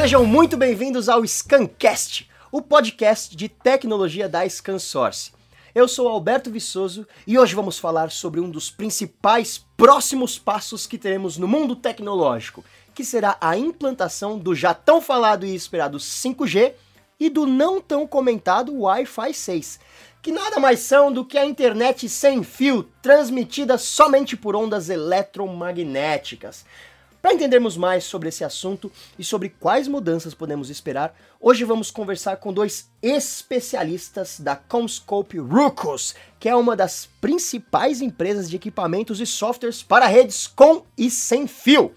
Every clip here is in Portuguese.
Sejam muito bem-vindos ao Scancast, o podcast de tecnologia da ScanSource. Eu sou Alberto Viçoso e hoje vamos falar sobre um dos principais próximos passos que teremos no mundo tecnológico, que será a implantação do já tão falado e esperado 5G e do não tão comentado Wi-Fi 6, que nada mais são do que a internet sem fio transmitida somente por ondas eletromagnéticas. Para entendermos mais sobre esse assunto e sobre quais mudanças podemos esperar, hoje vamos conversar com dois especialistas da Comscope Rucos, que é uma das principais empresas de equipamentos e softwares para redes com e sem fio.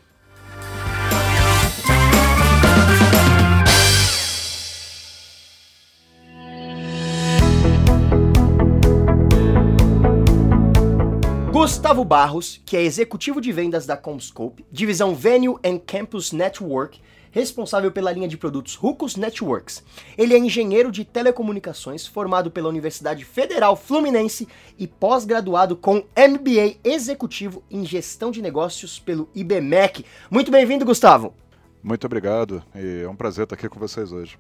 Gustavo Barros, que é executivo de vendas da Comscope, divisão Venue and Campus Network, responsável pela linha de produtos Rucos Networks. Ele é engenheiro de telecomunicações, formado pela Universidade Federal Fluminense e pós-graduado com MBA executivo em gestão de negócios pelo IBMEC. Muito bem-vindo, Gustavo. Muito obrigado e é um prazer estar aqui com vocês hoje.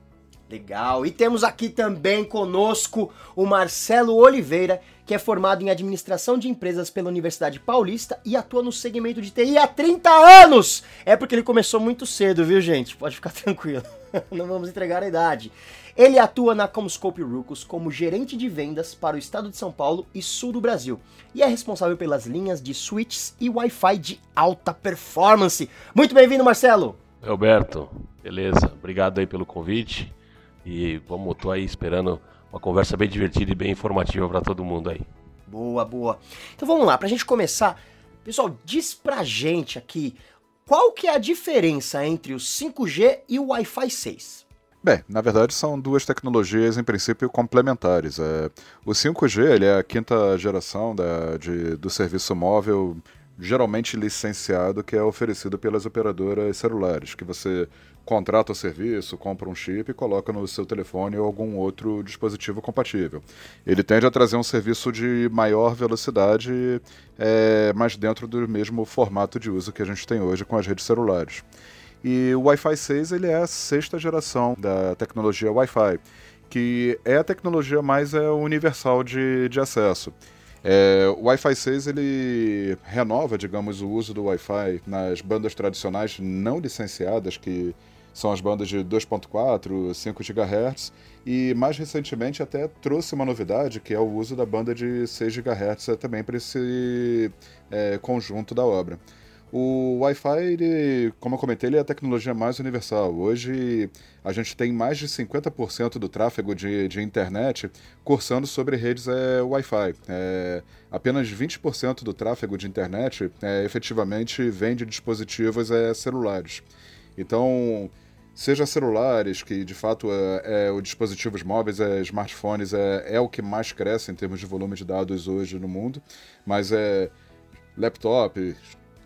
Legal. E temos aqui também conosco o Marcelo Oliveira, que é formado em administração de empresas pela Universidade Paulista e atua no segmento de TI há 30 anos. É porque ele começou muito cedo, viu, gente? Pode ficar tranquilo. Não vamos entregar a idade. Ele atua na Comscope Rucos como gerente de vendas para o estado de São Paulo e sul do Brasil e é responsável pelas linhas de switches e Wi-Fi de alta performance. Muito bem-vindo, Marcelo. Alberto, beleza? Obrigado aí pelo convite. E vamos, tô aí esperando uma conversa bem divertida e bem informativa para todo mundo aí. Boa, boa. Então vamos lá, pra gente começar, pessoal, diz pra gente aqui qual que é a diferença entre o 5G e o Wi-Fi 6. Bem, na verdade são duas tecnologias em princípio complementares. É, o 5G ele é a quinta geração da, de, do serviço móvel geralmente licenciado que é oferecido pelas operadoras celulares, que você contrata o serviço, compra um chip e coloca no seu telefone ou algum outro dispositivo compatível. Ele tende a trazer um serviço de maior velocidade, é, mas dentro do mesmo formato de uso que a gente tem hoje com as redes celulares. E o Wi-Fi 6 ele é a sexta geração da tecnologia Wi-Fi, que é a tecnologia mais é, universal de, de acesso. É, o Wi-Fi 6 ele renova, digamos, o uso do Wi-Fi nas bandas tradicionais não licenciadas, que são as bandas de 2.4, 5 GHz, e mais recentemente até trouxe uma novidade, que é o uso da banda de 6 GHz também para esse é, conjunto da obra. O Wi-Fi, como eu comentei, ele é a tecnologia mais universal. Hoje a gente tem mais de 50% do tráfego de, de internet cursando sobre redes é, Wi-Fi. É, apenas 20% do tráfego de internet é, efetivamente vem de dispositivos é, celulares. Então, seja celulares, que de fato é, é os dispositivos móveis, é, smartphones, é, é o que mais cresce em termos de volume de dados hoje no mundo, mas é laptop,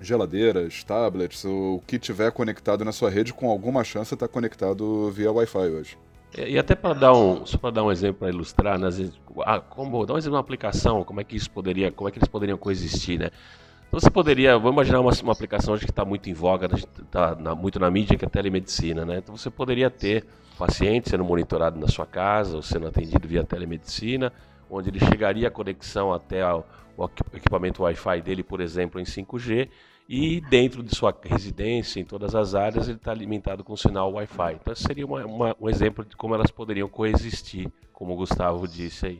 geladeiras, tablets, o que tiver conectado na sua rede, com alguma chance está conectado via Wi-Fi hoje. E até para dar um, só para dar um exemplo para ilustrar, né, ah, como dar um exemplo de uma aplicação, como é que isso poderia, como é que eles poderiam coexistir, né? Então você poderia, vamos imaginar uma, uma aplicação hoje que está muito em voga, está na, muito na mídia, que é a telemedicina, né? Então você poderia ter paciente sendo monitorado na sua casa, ou sendo atendido via telemedicina, onde ele chegaria a conexão até ao, o equipamento Wi-Fi dele, por exemplo, em 5G, e dentro de sua residência, em todas as áreas, ele está alimentado com sinal Wi-Fi. Então, esse seria uma, uma, um exemplo de como elas poderiam coexistir, como o Gustavo disse aí.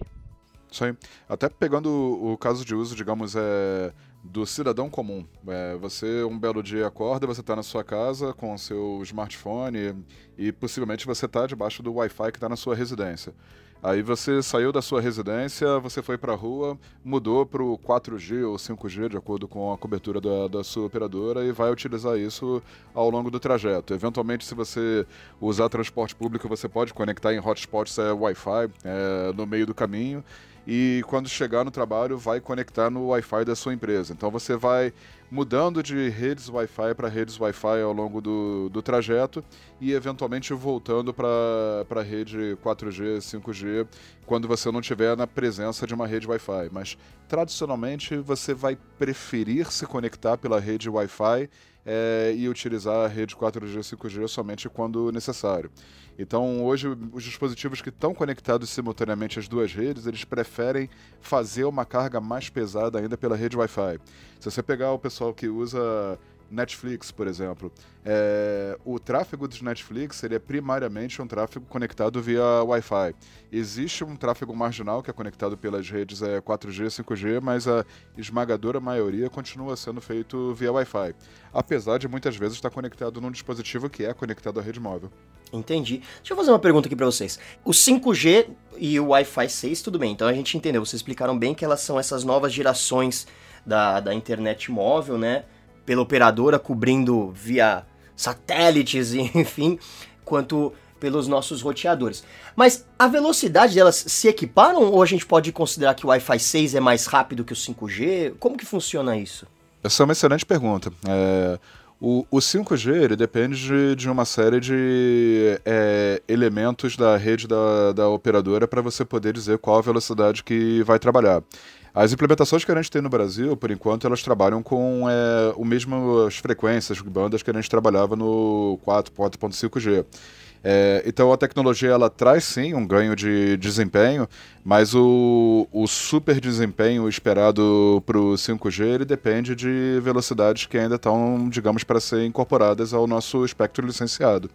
Isso aí. Até pegando o caso de uso, digamos, é, do cidadão comum. É, você, um belo dia, acorda, você está na sua casa com o seu smartphone e, possivelmente você está debaixo do Wi-Fi que está na sua residência. Aí você saiu da sua residência, você foi para a rua, mudou para o 4G ou 5G, de acordo com a cobertura da, da, sua operadora, e vai utilizar isso ao longo do trajeto. Eventualmente, se você usar transporte público, você pode conectar em hotspots é, Wi-Fi é, no meio do caminho e quando chegar no trabalho vai conectar no Wi-Fi da sua empresa. Então você vai mudando de redes Wi-Fi para redes Wi-Fi ao longo do, do trajeto e eventualmente voltando para a rede 4G, 5G, quando você não estiver na presença de uma rede Wi-Fi. Mas tradicionalmente você vai preferir se conectar pela rede Wi-Fi é, e utilizar a rede 4G e 5G somente quando necessário. Então, hoje, os dispositivos que estão conectados simultaneamente às duas redes, eles preferem fazer uma carga mais pesada ainda pela rede Wi-Fi. Se você pegar o pessoal que usa Netflix, por exemplo. É, o tráfego dos Netflix ele é primariamente um tráfego conectado via Wi-Fi. Existe um tráfego marginal que é conectado pelas redes é, 4G, 5G, mas a esmagadora maioria continua sendo feito via Wi-Fi. Apesar de muitas vezes estar conectado num dispositivo que é conectado à rede móvel. Entendi. Deixa eu fazer uma pergunta aqui para vocês. O 5G e o Wi-Fi 6, tudo bem. Então a gente entendeu. Vocês explicaram bem que elas são essas novas gerações da, da internet móvel, né? Pela operadora, cobrindo via satélites, enfim, quanto pelos nossos roteadores. Mas a velocidade delas se equiparam ou a gente pode considerar que o Wi-Fi 6 é mais rápido que o 5G? Como que funciona isso? Essa é uma excelente pergunta. É, o, o 5G ele depende de, de uma série de é, elementos da rede da, da operadora para você poder dizer qual a velocidade que vai trabalhar. As implementações que a gente tem no Brasil, por enquanto, elas trabalham com é, o mesmo as frequências, bandas que a gente trabalhava no 4.5G. É, então a tecnologia ela traz sim um ganho de desempenho, mas o, o super desempenho esperado para o 5G ele depende de velocidades que ainda estão, digamos, para ser incorporadas ao nosso espectro licenciado.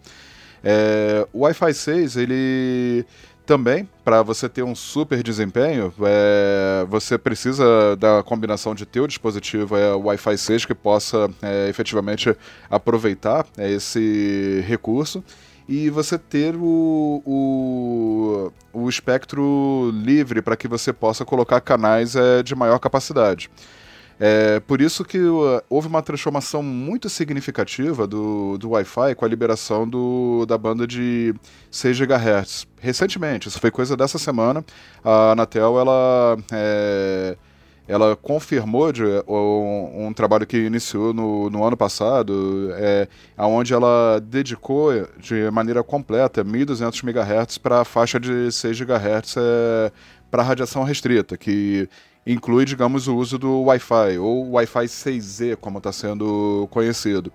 É, o Wi-Fi 6 ele também, para você ter um super desempenho, é, você precisa da combinação de ter o dispositivo é, Wi-Fi 6 que possa é, efetivamente aproveitar é, esse recurso e você ter o, o, o espectro livre para que você possa colocar canais é, de maior capacidade. É por isso que uh, houve uma transformação muito significativa do, do Wi-Fi com a liberação do, da banda de 6 GHz. Recentemente, isso foi coisa dessa semana, a Anatel ela, é, ela confirmou de, um, um, trabalho que iniciou no, no ano passado, é, onde ela dedicou de maneira completa 1.200 MHz para a faixa de 6 GHz é, para radiação restrita, que inclui, digamos, o uso do Wi-Fi, ou Wi-Fi 6E, como está sendo conhecido.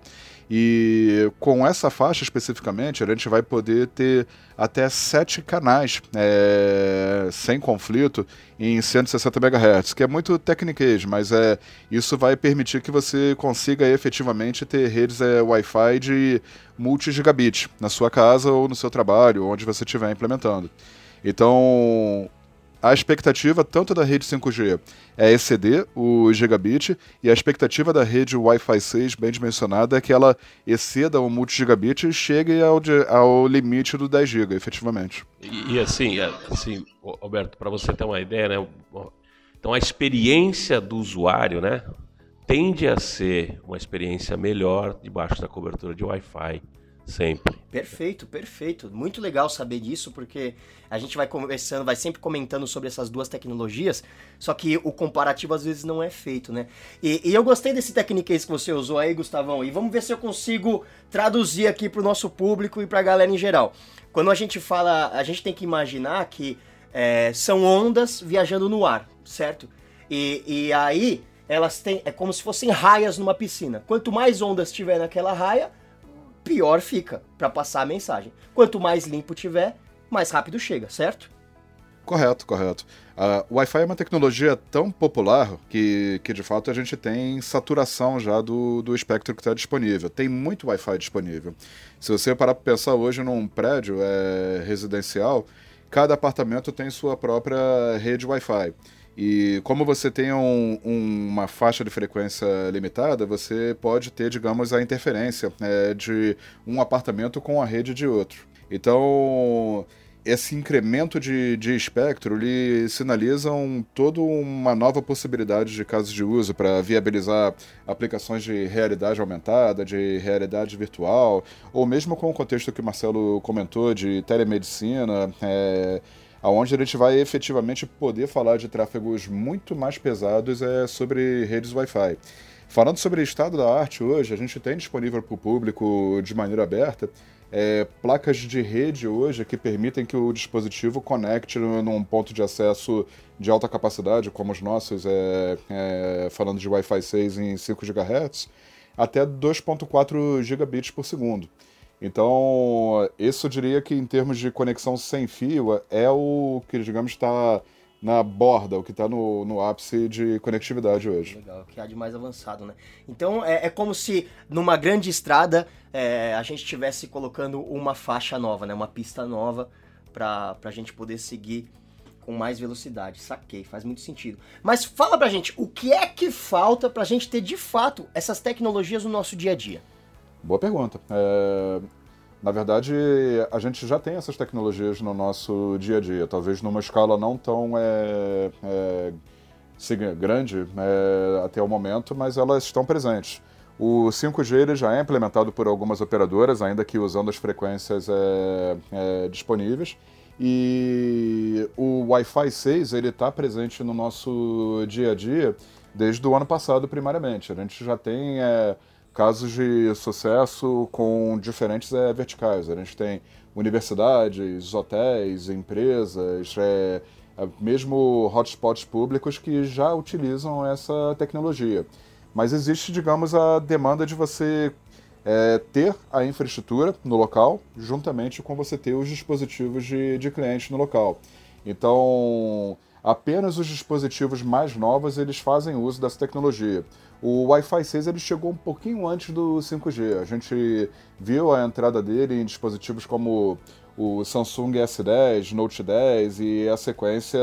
E com essa faixa especificamente, a gente vai poder ter até sete canais é, sem conflito em 160 MHz, que é muito tecniquez, mas é, isso vai permitir que você consiga efetivamente ter redes é, Wi-Fi de multi-gigabit na sua casa ou no seu trabalho, onde você estiver implementando. Então, a expectativa tanto da rede 5G é exceder o gigabit e a expectativa da rede Wi-Fi 6, bem dimensionada, é que ela exceda o multi-gigabit e chegue ao, ao limite do 10 GB, efetivamente. E, e assim, é, assim, Alberto, para você ter uma ideia, né? Então a experiência do usuário, né, tende a ser uma experiência melhor debaixo da cobertura de Wi-Fi Sempre. Perfeito, perfeito. Muito legal saber disso, porque a gente vai conversando, vai sempre comentando sobre essas duas tecnologias, só que o comparativo às vezes não é feito, né? E, e eu gostei desse tecniquez que você usou aí, Gustavão, e vamos ver se eu consigo traduzir aqui para o nosso público e para a galera em geral. Quando a gente fala, a gente tem que imaginar que é, são ondas viajando no ar, certo? E, e aí elas têm, é como se fossem raias numa piscina. Quanto mais ondas tiver naquela raia, pior fica para passar a mensagem. Quanto mais limpo tiver, mais rápido chega, certo? Correto, correto. Uh, o Wi-Fi é uma tecnologia tão popular que, que de fato a gente tem saturação já do, do espectro que está disponível. Tem muito Wi-Fi disponível. Se você parar para pensar hoje num prédio é, residencial, cada apartamento tem sua própria rede Wi-Fi. E como você tem um, um, uma faixa de frequência limitada, você pode ter, digamos, a interferência é, de um apartamento com a rede de outro. Então, esse incremento de, de espectro lhe sinaliza toda uma nova possibilidade de casos de uso para viabilizar aplicações de realidade aumentada, de realidade virtual, ou mesmo com o contexto que o Marcelo comentou de telemedicina. É, aonde a gente vai efetivamente poder falar de tráfegos muito mais pesados é, sobre redes Wi-Fi. Falando sobre estado da arte hoje, a gente tem disponível para o público de maneira aberta é, placas de rede hoje que permitem que o dispositivo conecte num ponto de acesso de alta capacidade, como os nossos, é, é, falando de Wi-Fi 6 em 5 GHz, até 2.4 gigabits por segundo. Então, isso eu diria que em termos de conexão sem fio é o que, digamos, está na borda, o que está no, no ápice de conectividade hoje. Legal, o que há de mais avançado, né? Então é, é como se numa grande estrada é, a gente estivesse colocando uma faixa nova, né? Uma pista nova para a gente poder seguir com mais velocidade. Saquei, faz muito sentido. Mas fala pra gente, o que é que falta pra gente ter de fato essas tecnologias no nosso dia a dia? Boa pergunta. É, na verdade, a gente já tem essas tecnologias no nosso dia a dia, talvez numa escala não tão é, é, grande é, até o momento, mas elas estão presentes. O 5G ele já é implementado por algumas operadoras, ainda que usando as frequências é, é, disponíveis. E o Wi-Fi 6 ele está presente no nosso dia a dia desde o ano passado, primariamente. A gente já tem é, casos de sucesso com diferentes é, verticais. A gente tem universidades, hotéis, empresas, é, é, mesmo hotspots públicos que já utilizam essa tecnologia. Mas existe, digamos, a demanda de você é, ter a infraestrutura no local, juntamente com você ter os dispositivos de, de cliente no local. Então, apenas os dispositivos mais novos eles fazem uso dessa tecnologia. O Wi-Fi 6 ele chegou um pouquinho antes do 5G. A gente viu a entrada dele em dispositivos como o Samsung S10, Note 10 e a sequência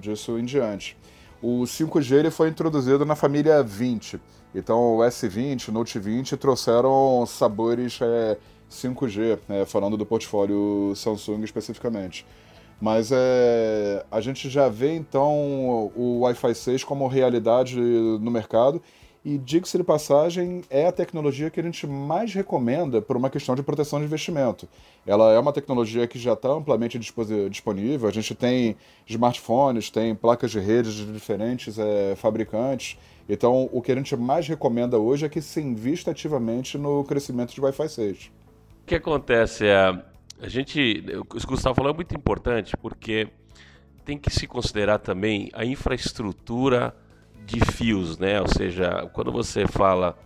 disso em diante. O 5G ele foi introduzido na família 20. Então o S20, o Note 20 trouxeram sabores é, 5G, né, falando do portfólio Samsung especificamente. Mas é, a gente já vê então o Wi-Fi 6 como realidade no mercado e, diga-se de passagem, é a tecnologia que a gente mais recomenda por uma questão de proteção de investimento. Ela é uma tecnologia que já está amplamente disponível. A gente tem smartphones, tem placas de redes de diferentes é, fabricantes. Então, o que a gente mais recomenda hoje é que se invista ativamente no crescimento de Wi-Fi 6. O que acontece é, a gente, o que o Gustavo falou é muito importante, porque tem que se considerar também a infraestrutura de fios, né? Ou seja, quando você fala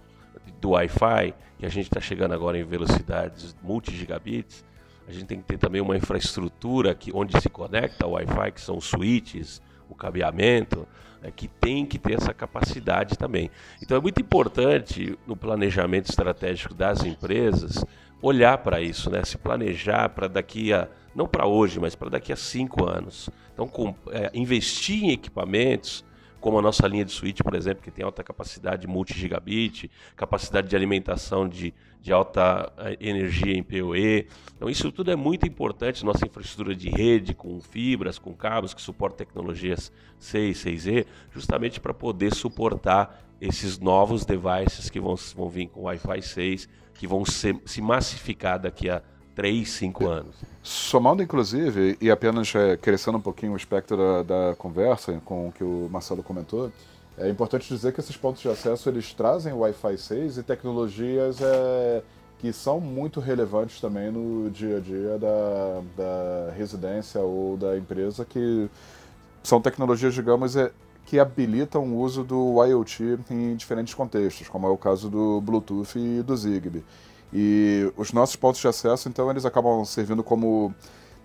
do Wi-Fi, que a gente está chegando agora em velocidades multi-gigabits, a gente tem que ter também uma infraestrutura que, onde se conecta o Wi-Fi, que são switches, o cabeamento, né, que tem que ter essa capacidade também. Então é muito importante no planejamento estratégico das empresas olhar para isso, né? se planejar para daqui a, não para hoje, mas para daqui a cinco anos. Então, com, é, investir em equipamentos como a nossa linha de switch, por exemplo, que tem alta capacidade multi-gigabit, capacidade de alimentação de, de alta eh, energia em PoE. Então, isso tudo é muito importante, nossa infraestrutura de rede, com fibras, com cabos, que suporta tecnologias 6, 6E, justamente para poder suportar esses novos devices que vão, vão vir com Wi-Fi 6, que vão ser, se massificar daqui a 3, 5 anos. Somando, inclusive, e apenas é, crescendo um pouquinho o espectro da, da, conversa com o que o Marcelo comentou, é importante dizer que esses pontos de acesso eles trazem Wi-Fi 6 e tecnologias é, que são muito relevantes também no dia a dia da, da residência ou da empresa, que são tecnologias, digamos, é, que habilitam o uso do IoT em diferentes contextos, como é o caso do Bluetooth e do Zigbee. E os nossos pontos de acesso, então, eles acabam servindo como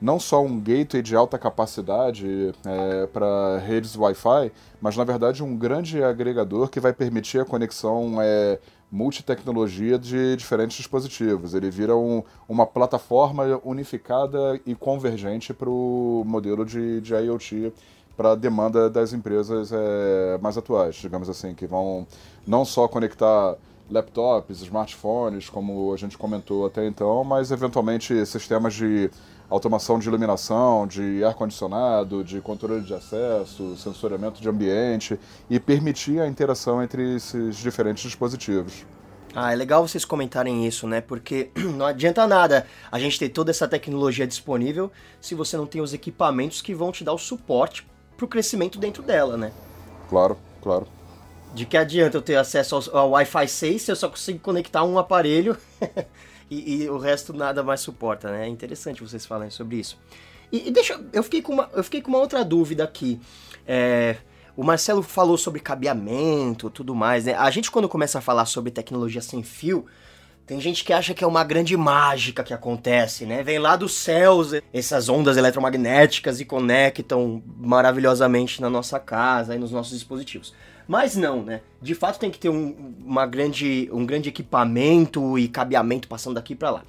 não só um gateway de alta capacidade é, para redes Wi-Fi, mas na verdade um grande agregador que vai permitir a conexão é, multitecnologia de diferentes dispositivos. Ele vira um, uma plataforma unificada e convergente para o modelo de, de IoT para a demanda das empresas é, mais atuais, digamos assim, que vão não só conectar laptops, smartphones, como a gente comentou até então, mas eventualmente sistemas de automação de iluminação, de ar-condicionado, de controle de acesso, sensoriamento de ambiente e permitir a interação entre esses diferentes dispositivos. Ah, é legal vocês comentarem isso, né? Porque não adianta nada a gente ter toda essa tecnologia disponível se você não tem os equipamentos que vão te dar o suporte para o crescimento dentro dela, né? Claro, claro. De que adianta eu ter acesso ao, ao Wi-Fi 6 se eu só consigo conectar um aparelho e, e, o resto nada mais suporta, né? É interessante vocês falarem sobre isso. E, e, deixa eu fiquei com uma eu fiquei com uma outra dúvida aqui. É, O Marcelo falou sobre cabeamento, tudo mais, né? A gente quando começa a falar sobre tecnologia sem fio, tem gente que acha que é uma grande mágica que acontece, né? Vem lá dos céus essas ondas eletromagnéticas e conectam maravilhosamente na nossa casa e nos nossos dispositivos. Mas não, né? De fato tem que ter um, uma grande, um grande equipamento e cabeamento passando daqui para lá.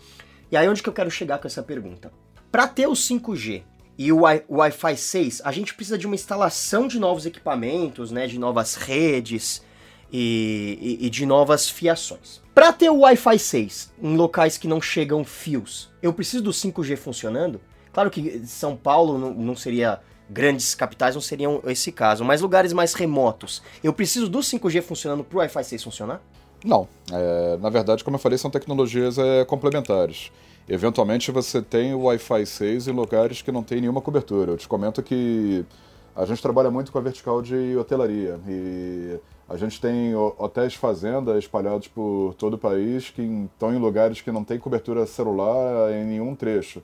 E aí onde que eu quero chegar com essa pergunta? Para ter o 5G e o Wi-Fi 6, a gente precisa de uma instalação de novos equipamentos, né? De novas redes e, e, e de novas fiações. Para ter o Wi-Fi 6 em locais que não chegam fios, eu preciso do 5G funcionando? Claro que São Paulo não, não seria grandes capitais não seriam esse caso, mas lugares mais remotos, eu preciso do 5G funcionando para o Wi-Fi 6 funcionar? Não. É, na verdade, como eu falei, são tecnologias é, complementares. Eventualmente você tem o Wi-Fi 6 em lugares que não tem nenhuma cobertura. Eu te comento que a gente trabalha muito com a vertical de hotelaria e a gente tem hotéis fazenda espalhados por todo o país que estão em lugares que não tem cobertura celular em nenhum trecho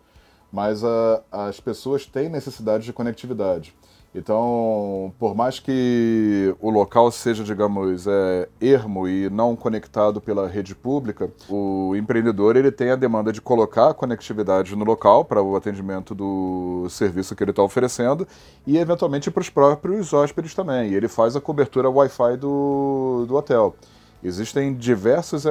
mas a, as pessoas têm necessidade de conectividade. Então, por mais que o local seja, digamos, é, ermo e não conectado pela rede pública, o empreendedor ele tem a demanda de colocar a conectividade no local para o atendimento do serviço que ele está oferecendo e, eventualmente, para os próprios hóspedes também. E ele faz a cobertura Wi-Fi do, do hotel. Existem diversos é,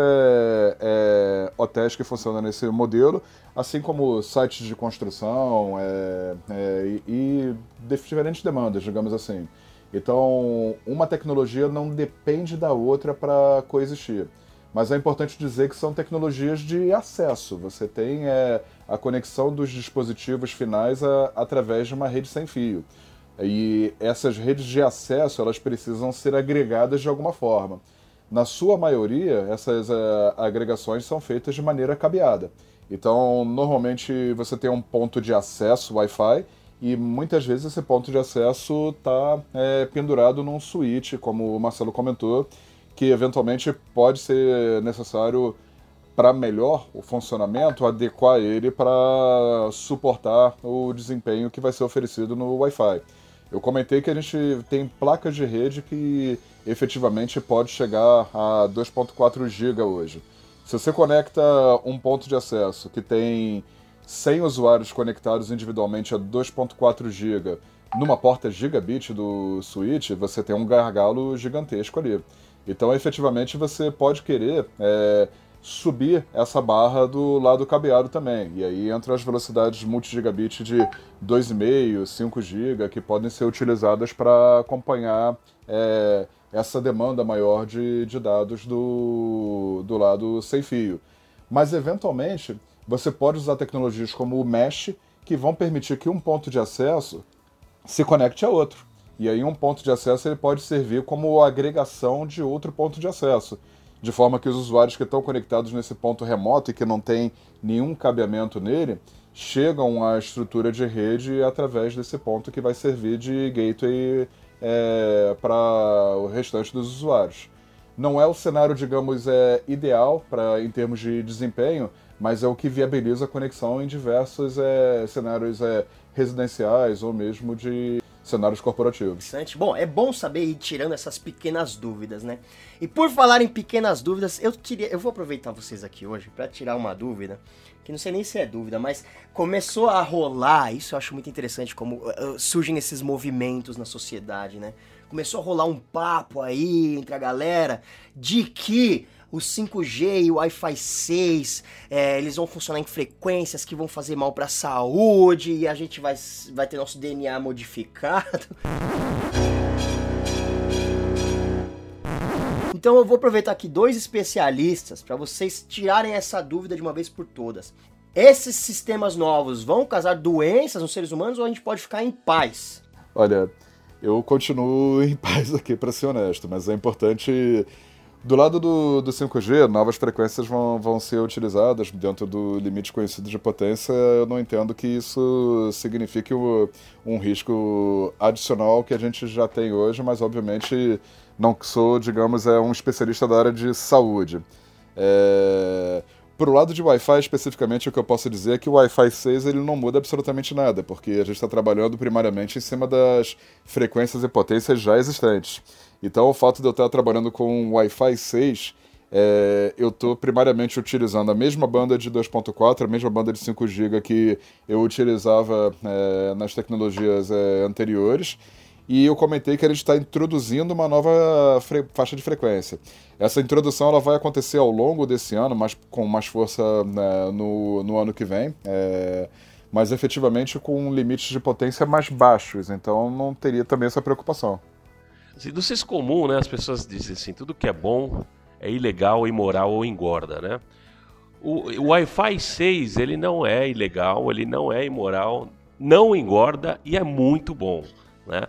é, hotéis que funcionam nesse modelo, assim como sites de construção é, é e, e diferentes demandas, digamos assim. Então, uma tecnologia não depende da outra para coexistir. Mas é importante dizer que são tecnologias de acesso. Você tem é, a conexão dos dispositivos finais a, através de uma rede sem fio. E essas redes de acesso elas precisam ser agregadas de alguma forma. Na sua maioria, essas uh, agregações são feitas de maneira cabeada. Então, normalmente você tem um ponto de acesso Wi-Fi e muitas vezes esse ponto de acesso está é, pendurado num switch, como o Marcelo comentou, que eventualmente pode ser necessário para melhor o funcionamento, adequar ele para suportar o desempenho que vai ser oferecido no Wi-Fi. Eu comentei que a gente tem placas de rede que efetivamente pode chegar a 2.4 GB hoje. Se você conecta um ponto de acesso que tem 100 usuários conectados individualmente a 2.4 GB numa porta gigabit do switch, você tem um gargalo gigantesco ali. Então, efetivamente, você pode querer é, subir essa barra do lado cabeado também. E aí entram as velocidades multi-gigabit de 2,5, 5 GB, que podem ser utilizadas para acompanhar é, essa demanda maior de, de dados do, do lado sem fio. Mas, eventualmente, você pode usar tecnologias como o Mesh, que vão permitir que um ponto de acesso se conecte a outro. E aí um ponto de acesso ele pode servir como agregação de outro ponto de acesso de forma que os usuários que estão conectados nesse ponto remoto e que não tem nenhum cabeamento nele chegam à estrutura de rede através desse ponto que vai servir de gateway é, para o restante dos usuários. Não é o cenário, digamos, é, ideal para em termos de desempenho, mas é o que viabiliza a conexão em diversos é, cenários é, residenciais ou mesmo de cenários corporativos. Bom, é bom saber ir tirando essas pequenas dúvidas, né? E por falar em pequenas dúvidas, eu queria, eu vou aproveitar vocês aqui hoje para tirar uma dúvida, que não sei nem se é dúvida, mas começou a rolar, isso eu acho muito interessante como uh, surgem esses movimentos na sociedade, né? Começou a rolar um papo aí entre a galera de que o 5G e o Wi-Fi 6, é, eles vão funcionar em frequências que vão fazer mal para a saúde e a gente vai, vai ter nosso DNA modificado. Então eu vou aproveitar aqui dois especialistas para vocês tirarem essa dúvida de uma vez por todas. Esses sistemas novos vão causar doenças nos seres humanos ou a gente pode ficar em paz? Olha, eu continuo em paz aqui, para ser honesto, mas é importante do lado do, do 5G, novas frequências vão, vão ser utilizadas dentro do limite conhecido de potência. Eu não entendo que isso signifique o, um risco adicional que a gente já tem hoje, mas obviamente não sou, digamos, é um especialista da área de saúde. É... pro lado de Wi-Fi especificamente, o que eu posso dizer é que o Wi-Fi 6 ele não muda absolutamente nada, porque a gente está trabalhando primariamente em cima das frequências e potências já existentes. Então, o fato de eu estar trabalhando com Wi-Fi 6, é, eu estou primariamente utilizando a mesma banda de 2.4, a mesma banda de 5 GB que eu utilizava é, nas tecnologias é, anteriores, e eu comentei que ele está introduzindo uma nova faixa de frequência. Essa introdução ela vai acontecer ao longo desse ano, mas com mais força né, no, no ano que vem, é, mas efetivamente com limites de potência mais baixos, então não teria também essa preocupação. Assim, do senso comum, né, as pessoas dizem assim, tudo que é bom é ilegal, imoral ou engorda, né? O, o Wi-Fi 6, ele não é ilegal, ele não é imoral, não engorda e é muito bom, né?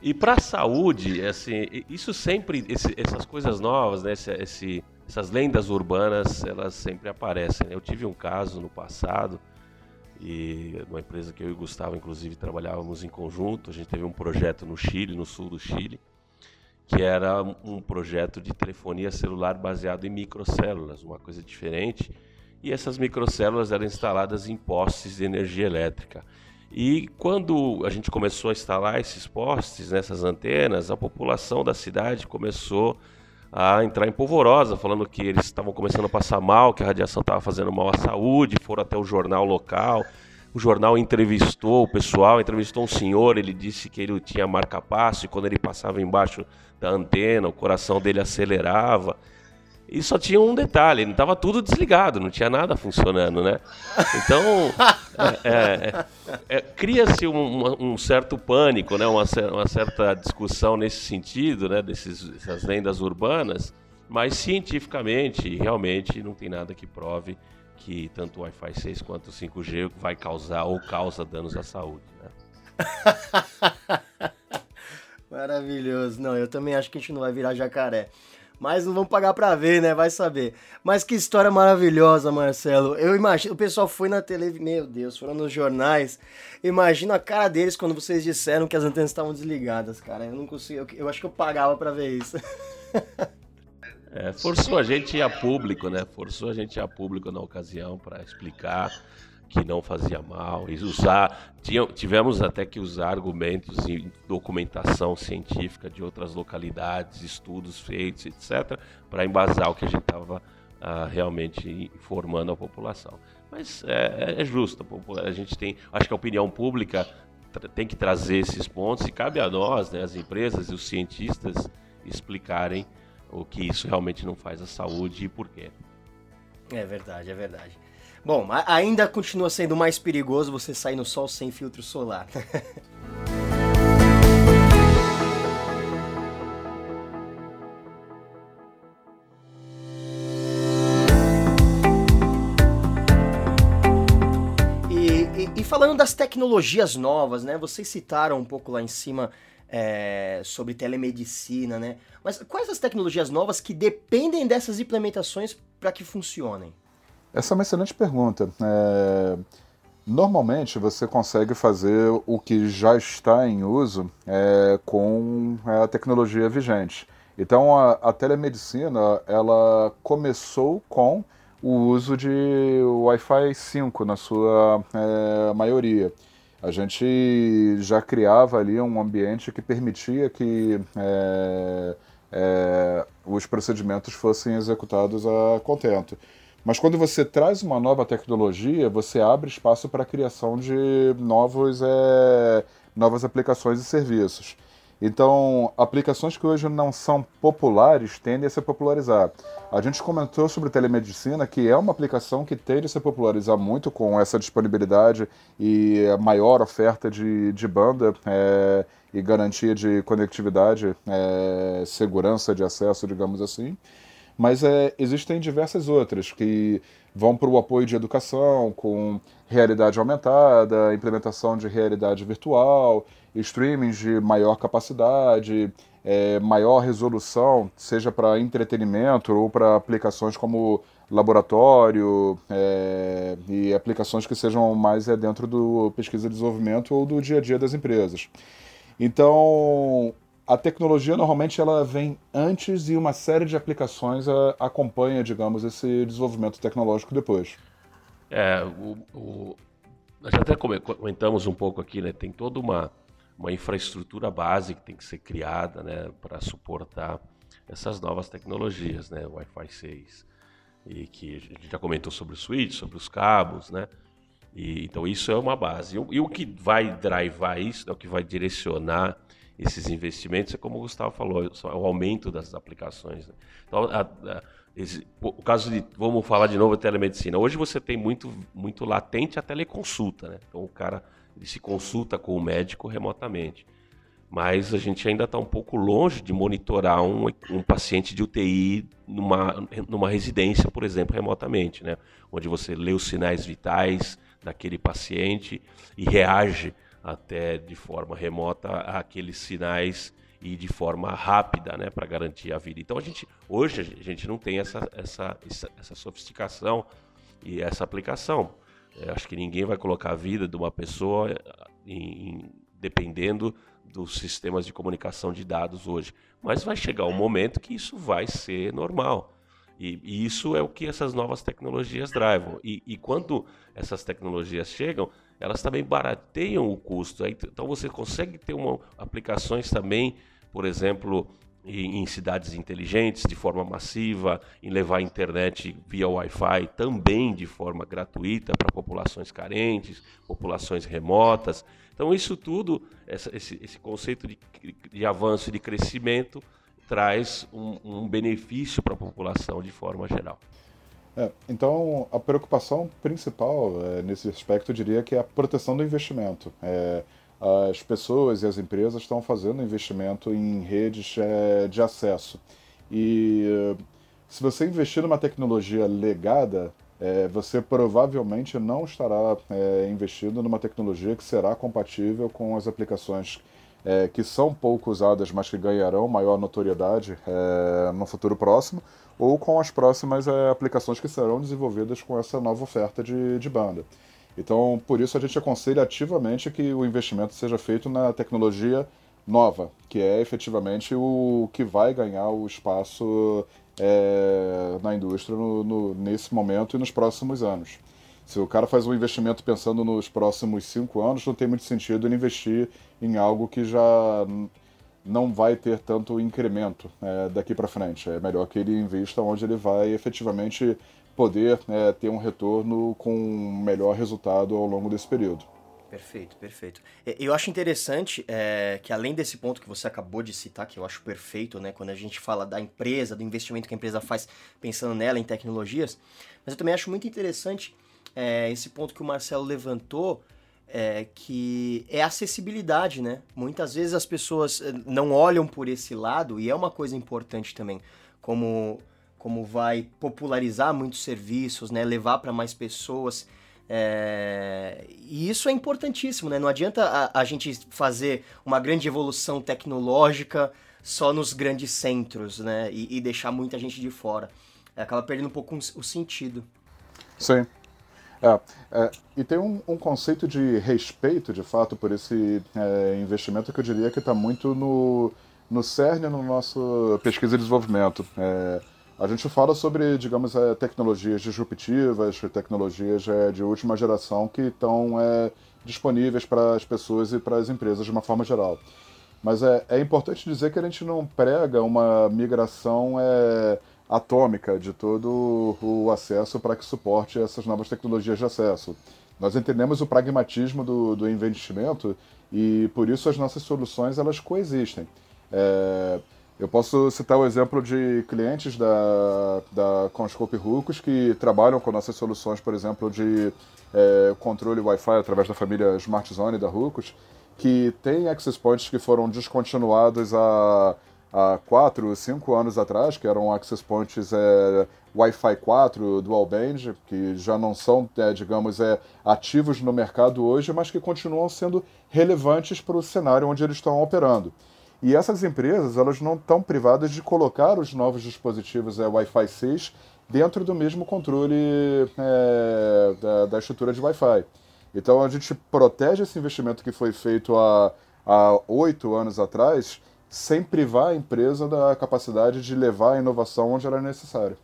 E para a saúde, assim, isso sempre, esse, essas coisas novas, né, esse, esse, essas lendas urbanas, elas sempre aparecem. Né? Eu tive um caso no passado, e uma empresa que eu e o Gustavo, inclusive, trabalhávamos em conjunto. A gente teve um projeto no Chile, no sul do Chile, que era um projeto de telefonia celular baseado em microcélulas, uma coisa diferente. E essas microcélulas eram instaladas em postes de energia elétrica. E quando a gente começou a instalar esses postes, nessas antenas, a população da cidade começou a entrar em polvorosa, falando que eles estavam começando a passar mal, que a radiação estava fazendo mal à saúde, foram até o jornal local. O jornal entrevistou o pessoal, entrevistou um senhor, ele disse que ele tinha marca-passo e quando ele passava embaixo da antena, o coração dele acelerava. E só tinha um detalhe, não estava tudo desligado, não tinha nada funcionando, né? Então, é, é, é, cria-se um, um, certo pânico, né? Uma, uma, certa discussão nesse sentido, né? Desses, dessas lendas urbanas, mas cientificamente, realmente, não tem nada que prove que tanto o Wi-Fi 6 quanto o 5G vai causar ou causa danos à saúde, né? Maravilhoso. Não, eu também acho que a gente não vai virar jacaré. Mas não vamos pagar pra ver, né? Vai saber. Mas que história maravilhosa, Marcelo. Eu imagino, o pessoal foi na televisão, meu Deus, foram nos jornais. Imagino a cara deles quando vocês disseram que as antenas estavam desligadas, cara. Eu não consigo, eu, eu acho que eu pagava pra ver isso. É, forçou a gente a público, né? Forçou a gente a público na ocasião para explicar que não fazia mal, e usar, tivemos até que usar argumentos e documentação científica de outras localidades, estudos feitos, etc., para embasar o que a gente estava uh, realmente informando a população. Mas é, é, justo, a gente tem, acho que a opinião pública tem que trazer esses pontos e cabe a nós, né, as empresas e os cientistas, explicarem o que isso realmente não faz à saúde e por quê. É verdade, é verdade. Bom, ainda continua sendo mais perigoso você sair no sol sem filtro solar. E, falando das tecnologias novas, né? Vocês citaram um pouco lá em cima é, sobre telemedicina, né? Mas quais as tecnologias novas que dependem dessas implementações para que funcionem? Essa é uma excelente pergunta. É... Normalmente você consegue fazer o que já está em uso é, com a tecnologia vigente. Então a, a, telemedicina ela começou com o uso de Wi-Fi 5 na sua é, maioria. A gente já criava ali um ambiente que permitia que é, é, os procedimentos fossem executados a contento. Mas quando você traz uma nova tecnologia, você abre espaço para a criação de novos, é, novas aplicações e serviços. Então, aplicações que hoje não são populares tendem a se popularizar. A gente comentou sobre telemedicina, que é uma aplicação que tende a se popularizar muito com essa disponibilidade e a maior oferta de, de banda é, e garantia de conectividade, é, segurança de acesso, digamos assim. Mas é, existem diversas outras que vão para o apoio de educação, com realidade aumentada, implementação de realidade virtual, streamings de maior capacidade, é, maior resolução, seja para entretenimento ou para aplicações como laboratório é, e aplicações que sejam mais é, dentro do pesquisa e desenvolvimento ou do dia a dia das empresas. Então, a tecnologia normalmente ela vem antes e uma série de aplicações a, acompanha, digamos, esse desenvolvimento tecnológico depois. É, o, o, nós até comentamos um pouco aqui, né? Tem toda uma, uma infraestrutura base que tem que ser criada, né, para suportar essas novas tecnologias, né, Wi-Fi 6, e que a gente já comentou sobre o switch, sobre os cabos, né? E, então isso é uma base. E, e o que vai drivar isso, né, o que vai direcionar esses investimentos é como o Gustavo falou, é o aumento das aplicações. Né? Então, a, a, esse, o caso de, vamos falar de novo, telemedicina. Hoje você tem muito, muito latente a teleconsulta, né? Então o cara ele se consulta com o médico remotamente. Mas a gente ainda está um pouco longe de monitorar um, um paciente de UTI numa, numa residência, por exemplo, remotamente, né? Onde você lê os sinais vitais daquele paciente e reage até de forma remota aqueles sinais e de forma rápida, né, para garantir a vida. Então a gente hoje a gente não tem essa essa essa, essa sofisticação e essa aplicação. Eu acho que ninguém vai colocar a vida de uma pessoa em, em, dependendo dos sistemas de comunicação de dados hoje. Mas vai chegar um momento que isso vai ser normal. E, e isso é o que essas novas tecnologias drivam. E, e quando essas tecnologias chegam, elas também barateiam o custo. Então você consegue ter uma, aplicações também, por exemplo, em, em cidades inteligentes de forma massiva, em levar a internet via Wi-Fi também de forma gratuita para populações carentes, populações remotas. Então isso tudo, essa, esse, esse, conceito de, de avanço de crescimento traz um, um benefício para a população de forma geral. É, então, a preocupação principal é, nesse aspecto, eu diria que é a proteção do investimento. É, as pessoas e as empresas estão fazendo investimento em redes é, de acesso. E se você investir numa tecnologia legada, é, você provavelmente não estará é, investindo numa tecnologia que será compatível com as aplicações é, que são pouco usadas, mas que ganharão maior notoriedade é, no futuro próximo, ou com as próximas é, aplicações que serão desenvolvidas com essa nova oferta de, de banda. Então, por isso, a gente aconselha ativamente que o investimento seja feito na tecnologia nova, que é efetivamente o que vai ganhar o espaço é, na indústria no, no, nesse momento e nos próximos anos. Se o cara faz um investimento pensando nos próximos cinco anos, não tem muito sentido ele investir em algo que já não vai ter tanto incremento é, daqui para frente. É melhor que ele invista onde ele vai efetivamente poder é, ter um retorno com um melhor resultado ao longo desse período. Perfeito, perfeito. Eu acho interessante é, que além desse ponto que você acabou de citar, que eu acho perfeito, né, quando a gente fala da empresa, do investimento que a empresa faz pensando nela em tecnologias, mas eu também acho muito interessante é, esse ponto que o Marcelo levantou, é, que é acessibilidade, né? Muitas vezes as pessoas é, não olham por esse lado e é uma coisa importante também, como como vai popularizar muitos serviços, né? Levar para mais pessoas. É... E isso é importantíssimo, né? Não adianta a, a, gente fazer uma grande evolução tecnológica só nos grandes centros, né? E, e deixar muita gente de fora. Acaba perdendo um pouco o sentido. Sim. É, é, e tem um, um, conceito de respeito, de fato, por esse é, investimento que eu diria que está muito no, no cerne no nosso pesquisa e desenvolvimento. É, a gente fala sobre, digamos, é, tecnologias disruptivas, tecnologias é, de última geração que estão disponíveis para as pessoas e para as empresas de uma forma geral. Mas é, importante dizer que a gente não prega uma migração atômica de todo o acesso para que suporte essas novas tecnologias de acesso. Nós entendemos o pragmatismo do, do investimento e por isso as nossas soluções elas coexistem. É, eu posso citar o exemplo de clientes da, da Conscope Rucos que trabalham com nossas soluções, por exemplo, de é, controle Wi-Fi através da família Smart Zone da Rucos, que tem access points que foram descontinuados a há 4, 5 anos atrás, que eram access points é, Wi-Fi 4 dual band, que já não são, é, digamos, é, ativos no mercado hoje, mas que continuam sendo relevantes para o cenário onde eles estão operando. E essas empresas elas não estão privadas de colocar os novos dispositivos é, Wi-Fi 6 dentro do mesmo controle é, da, da estrutura de Wi-Fi. Então a gente protege esse investimento que foi feito há oito anos atrás sem privar a empresa da capacidade de levar a inovação onde ela é necessária.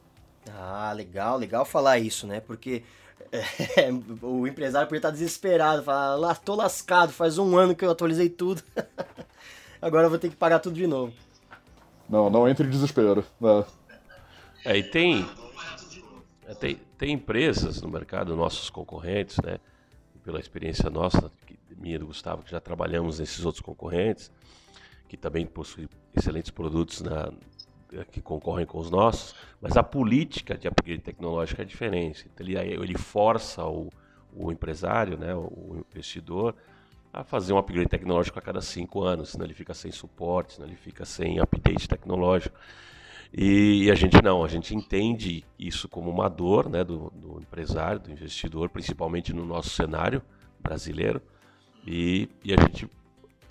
Ah, legal, legal falar isso, né? Porque é, o empresário podia estar desesperado, falar, lá tô lascado, faz um ano que eu atualizei tudo. Agora eu vou ter que pagar tudo de novo. Não, não entre em desespero. Né? É, e tem, é, tem, tem empresas no mercado, nossos concorrentes, né? Pela experiência nossa, minha e do Gustavo, que já trabalhamos nesses outros concorrentes, que também possuem excelentes produtos na, que concorrem com os nossos, mas a política de upgrade tecnológico é diferente. Então, ele, ele força o, o empresário, né, o investidor, a fazer um upgrade tecnológico a cada cinco anos, senão ele fica sem suporte, senão ele fica sem update tecnológico. E, e a gente não, a gente entende isso como uma dor né, do, do empresário, do investidor, principalmente no nosso cenário brasileiro, e, e a gente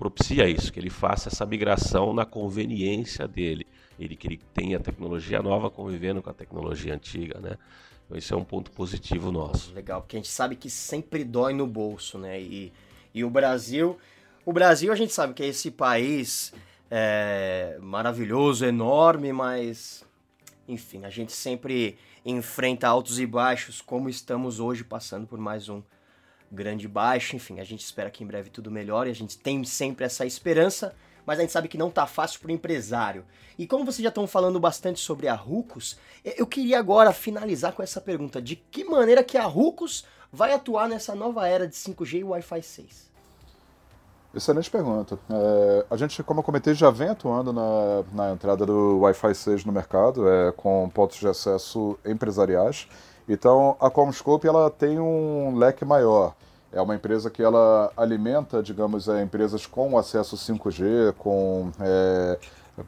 propicia isso, que ele faça essa migração na conveniência dele ele que ele tenha tecnologia nova convivendo com a tecnologia antiga, né? Então isso é um ponto positivo nosso. Legal, porque a gente sabe que sempre dói no bolso, né? E, e o Brasil, o Brasil a gente sabe que é esse país é, maravilhoso, enorme, mas enfim, a gente sempre enfrenta altos e baixos, como estamos hoje passando por mais um grande baixo. Enfim, a gente espera que em breve tudo melhore, a gente tem sempre essa esperança mas a gente sabe que não tá fácil para o empresário. E como vocês já estão falando bastante sobre a Rucos, eu queria agora finalizar com essa pergunta: de que maneira que a Rucos vai atuar nessa nova era de 5G e Wi-Fi 6? Excelente pergunta. É, a gente, como eu comentei, já vem atuando na, na entrada do Wi-Fi 6 no mercado, é, com pontos de acesso empresariais. Então, a Comscope ela tem um leque maior. É uma empresa que ela alimenta, digamos, é, empresas com acesso 5G, com é,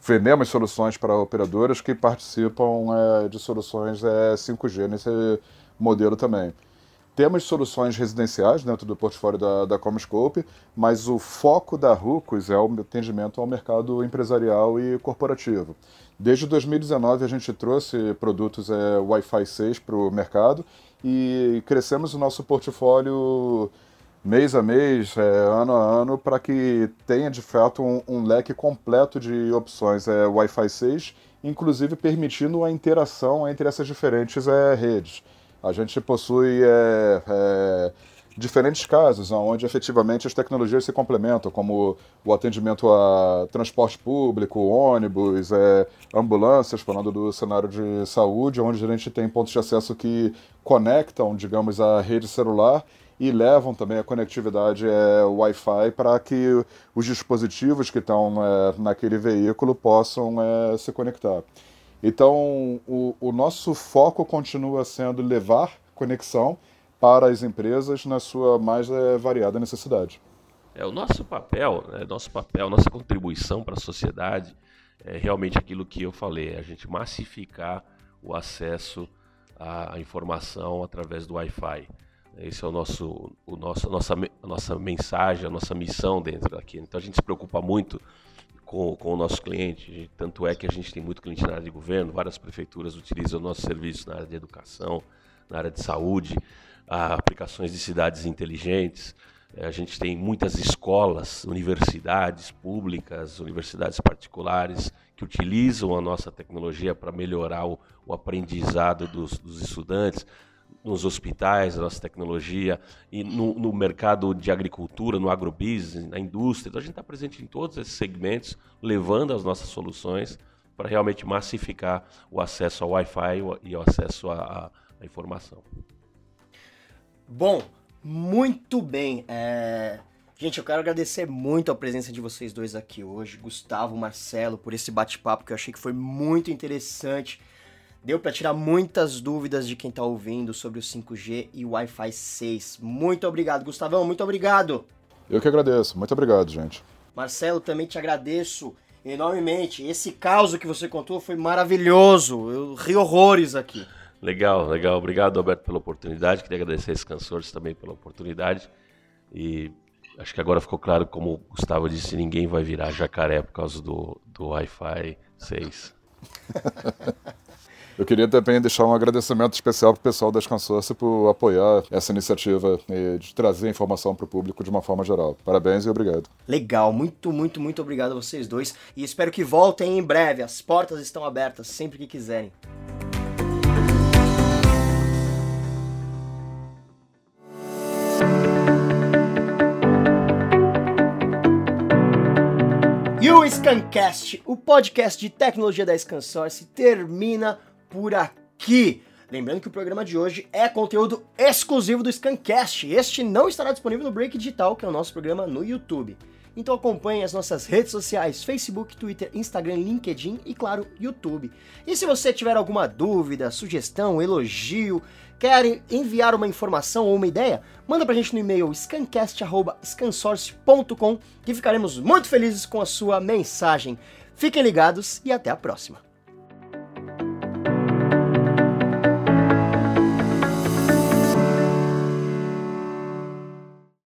vendemos soluções para operadoras que participam é, de soluções é, 5G nesse modelo também. Temos soluções residenciais dentro do portfólio da, da Comscope, mas o foco da Rucos é o atendimento ao mercado empresarial e corporativo. Desde 2019 a gente trouxe produtos é, Wi-Fi 6 para o mercado e crescemos o nosso portfólio mês a mês, é, ano a ano, para que tenha de fato um, um, leque completo de opções é, Wi-Fi 6, inclusive permitindo a interação entre essas diferentes é, redes. A gente possui é, é diferentes casos onde efetivamente as tecnologias se complementam, como o atendimento a transporte público, ônibus, é, ambulâncias, falando do cenário de saúde, onde a gente tem pontos de acesso que conectam, digamos, a rede celular e levam também a conectividade é, Wi-Fi para que os dispositivos que estão é, naquele veículo possam é, se conectar. Então, o, o nosso foco continua sendo levar conexão para as empresas na sua mais é, variada necessidade. É o nosso papel, né, nosso papel, nossa contribuição para a sociedade é realmente aquilo que eu falei, é a gente massificar o acesso à informação através do Wi-Fi. Esse é o nosso, o nosso, a nossa, a nossa mensagem, a nossa missão dentro daqui. Então a gente se preocupa muito com, com o nosso cliente, tanto é que a gente tem muito cliente na área de governo, várias prefeituras utilizam o nosso serviço na área de educação, na área de saúde a aplicações de cidades inteligentes. É, a gente tem muitas escolas, universidades públicas, universidades particulares que utilizam a nossa tecnologia para melhorar o, o aprendizado dos, dos, estudantes. Nos hospitais, a nossa tecnologia, e no, no mercado de agricultura, no agrobusiness, na indústria. Então, a gente está presente em todos esses segmentos, levando as nossas soluções para realmente massificar o acesso ao Wi-Fi e o acesso à informação. Bom, muito bem. É... Gente, eu quero agradecer muito a presença de vocês dois aqui hoje, Gustavo, Marcelo, por esse bate-papo que eu achei que foi muito interessante. Deu para tirar muitas dúvidas de quem está ouvindo sobre o 5G e o Wi-Fi 6. Muito obrigado, Gustavão, muito obrigado. Eu que agradeço, muito obrigado, gente. Marcelo, também te agradeço enormemente. Esse caso que você contou foi maravilhoso. Eu ri horrores aqui. Legal, legal. Obrigado, Alberto, pela oportunidade. Queria agradecer a Scansores também pela oportunidade. E acho que agora ficou claro, como o Gustavo disse, ninguém vai virar jacaré por causa do, do Wi-Fi 6. Eu queria também deixar um agradecimento especial para o pessoal da Scansócio por apoiar essa iniciativa de trazer informação para o público de uma forma geral. Parabéns e obrigado. Legal, muito, muito, muito obrigado a vocês dois e espero que voltem em breve. As portas estão abertas sempre que quiserem. Scancast, o podcast de tecnologia da Scansource, termina por aqui. Lembrando que o programa de hoje é conteúdo exclusivo do Scancast. Este não estará disponível no Break Digital, que é o nosso programa no YouTube. Então acompanhe as nossas redes sociais, Facebook, Twitter, Instagram, LinkedIn e, claro, YouTube. E se você tiver alguma dúvida, sugestão, elogio, quer enviar uma informação ou uma ideia, manda pra gente no e-mail scancast.scansource.com que ficaremos muito felizes com a sua mensagem. Fiquem ligados e até a próxima.